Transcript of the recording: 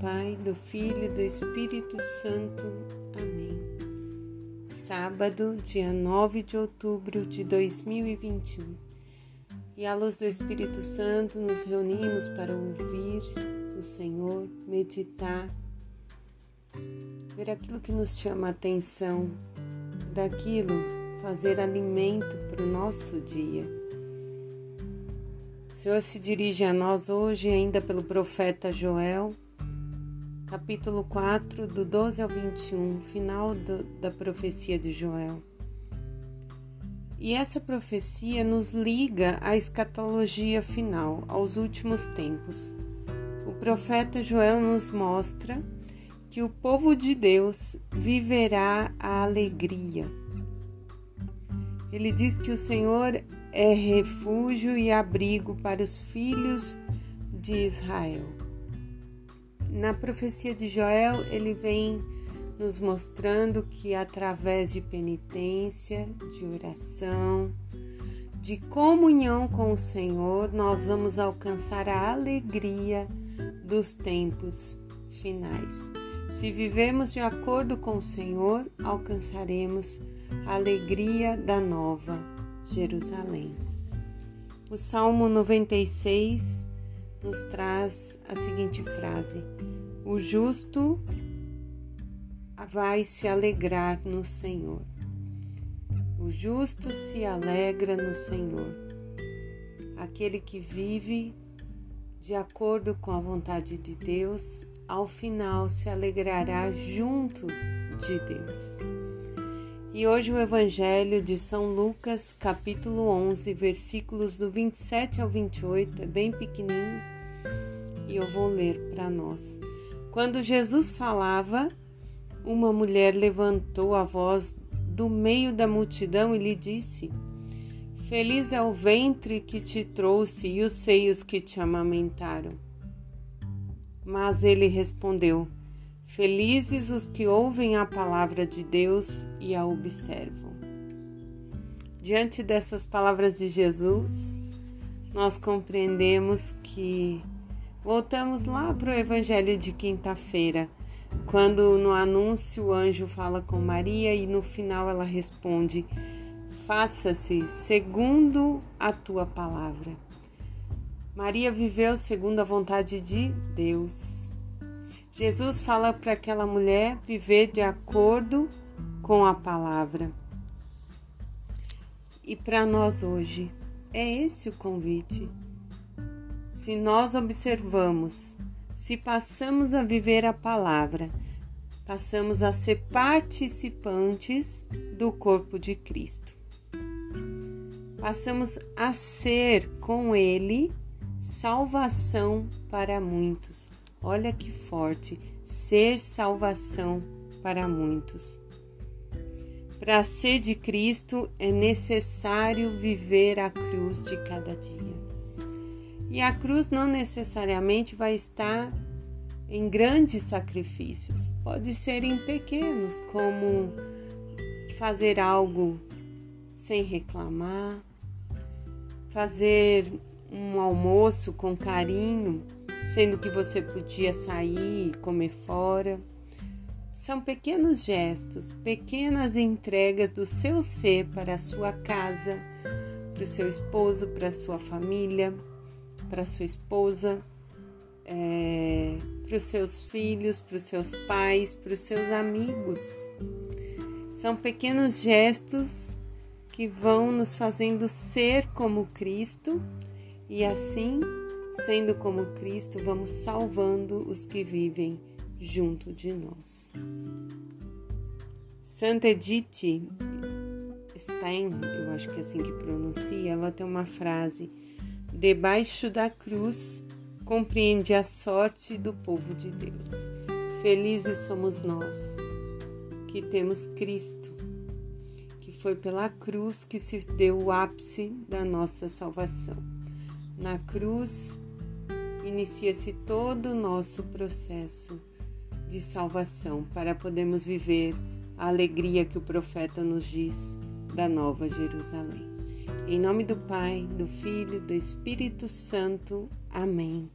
Pai, do Filho e do Espírito Santo. Amém. Sábado, dia 9 de outubro de 2021. E à luz do Espírito Santo nos reunimos para ouvir o Senhor, meditar, ver aquilo que nos chama a atenção, daquilo fazer alimento para o nosso dia o Senhor se dirige a nós hoje, ainda pelo profeta Joel, capítulo 4, do 12 ao 21, final do, da profecia de Joel. E essa profecia nos liga à escatologia final, aos últimos tempos. O profeta Joel nos mostra que o povo de Deus viverá a alegria. Ele diz que o Senhor é refúgio e abrigo para os filhos de Israel. Na profecia de Joel, ele vem nos mostrando que através de penitência, de oração, de comunhão com o Senhor, nós vamos alcançar a alegria dos tempos finais. Se vivemos de acordo com o Senhor, alcançaremos a alegria da nova Jerusalém. O Salmo 96 nos traz a seguinte frase: O justo vai se alegrar no Senhor. O justo se alegra no Senhor. Aquele que vive de acordo com a vontade de Deus, ao final se alegrará junto de Deus. E hoje o Evangelho de São Lucas, capítulo 11, versículos do 27 ao 28, é bem pequenininho e eu vou ler para nós. Quando Jesus falava, uma mulher levantou a voz do meio da multidão e lhe disse: Feliz é o ventre que te trouxe e os seios que te amamentaram. Mas ele respondeu: Felizes os que ouvem a palavra de Deus e a observam. Diante dessas palavras de Jesus, nós compreendemos que voltamos lá para o Evangelho de quinta-feira, quando no anúncio o anjo fala com Maria e no final ela responde: Faça-se segundo a tua palavra. Maria viveu segundo a vontade de Deus. Jesus fala para aquela mulher viver de acordo com a palavra. E para nós hoje, é esse o convite. Se nós observamos, se passamos a viver a palavra, passamos a ser participantes do corpo de Cristo. Passamos a ser com Ele salvação para muitos Olha que forte ser salvação para muitos. Para ser de Cristo é necessário viver a cruz de cada dia. E a cruz não necessariamente vai estar em grandes sacrifícios, pode ser em pequenos, como fazer algo sem reclamar, fazer um almoço com carinho sendo que você podia sair e comer fora. São pequenos gestos, pequenas entregas do seu ser para a sua casa, para o seu esposo, para a sua família, para a sua esposa, é, para os seus filhos, para os seus pais, para os seus amigos. São pequenos gestos que vão nos fazendo ser como Cristo e assim Sendo como Cristo, vamos salvando os que vivem junto de nós. Santa Edith Stein, eu acho que é assim que pronuncia, ela tem uma frase: Debaixo da cruz compreende a sorte do povo de Deus. Felizes somos nós que temos Cristo, que foi pela cruz que se deu o ápice da nossa salvação. Na cruz inicia-se todo o nosso processo de salvação para podermos viver a alegria que o profeta nos diz da Nova Jerusalém. Em nome do Pai, do Filho, do Espírito Santo. Amém.